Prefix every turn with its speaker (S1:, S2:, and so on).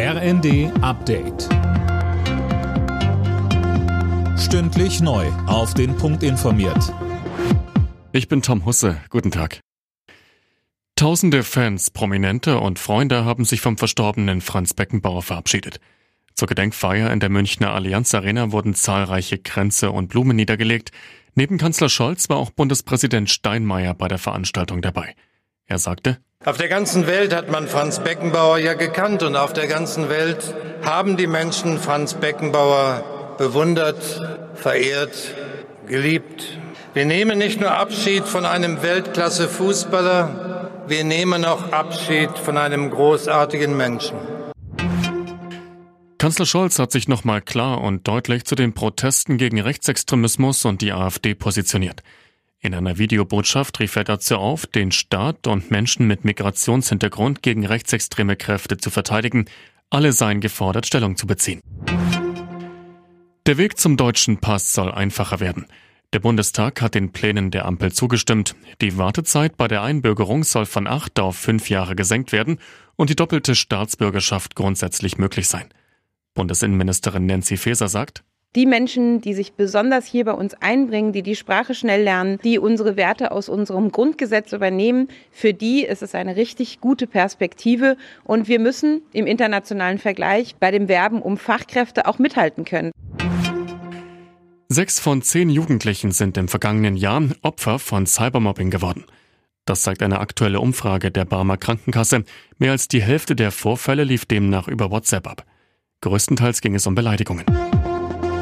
S1: RND Update. Stündlich neu. Auf den Punkt informiert.
S2: Ich bin Tom Husse. Guten Tag. Tausende Fans, Prominente und Freunde haben sich vom verstorbenen Franz Beckenbauer verabschiedet. Zur Gedenkfeier in der Münchner Allianz Arena wurden zahlreiche Kränze und Blumen niedergelegt. Neben Kanzler Scholz war auch Bundespräsident Steinmeier bei der Veranstaltung dabei. Er sagte,
S3: auf der ganzen Welt hat man Franz Beckenbauer ja gekannt und auf der ganzen Welt haben die Menschen Franz Beckenbauer bewundert, verehrt, geliebt. Wir nehmen nicht nur Abschied von einem Weltklasse-Fußballer, wir nehmen auch Abschied von einem großartigen Menschen.
S2: Kanzler Scholz hat sich nochmal klar und deutlich zu den Protesten gegen Rechtsextremismus und die AfD positioniert. In einer Videobotschaft rief er dazu auf, den Staat und Menschen mit Migrationshintergrund gegen rechtsextreme Kräfte zu verteidigen. Alle seien gefordert, Stellung zu beziehen. Der Weg zum deutschen Pass soll einfacher werden. Der Bundestag hat den Plänen der Ampel zugestimmt. Die Wartezeit bei der Einbürgerung soll von acht auf fünf Jahre gesenkt werden und die doppelte Staatsbürgerschaft grundsätzlich möglich sein. Bundesinnenministerin Nancy Faeser sagt,
S4: die Menschen, die sich besonders hier bei uns einbringen, die die Sprache schnell lernen, die unsere Werte aus unserem Grundgesetz übernehmen, für die ist es eine richtig gute Perspektive. Und wir müssen im internationalen Vergleich bei dem Werben um Fachkräfte auch mithalten können.
S2: Sechs von zehn Jugendlichen sind im vergangenen Jahr Opfer von Cybermobbing geworden. Das zeigt eine aktuelle Umfrage der Barmer Krankenkasse. Mehr als die Hälfte der Vorfälle lief demnach über WhatsApp ab. Größtenteils ging es um Beleidigungen.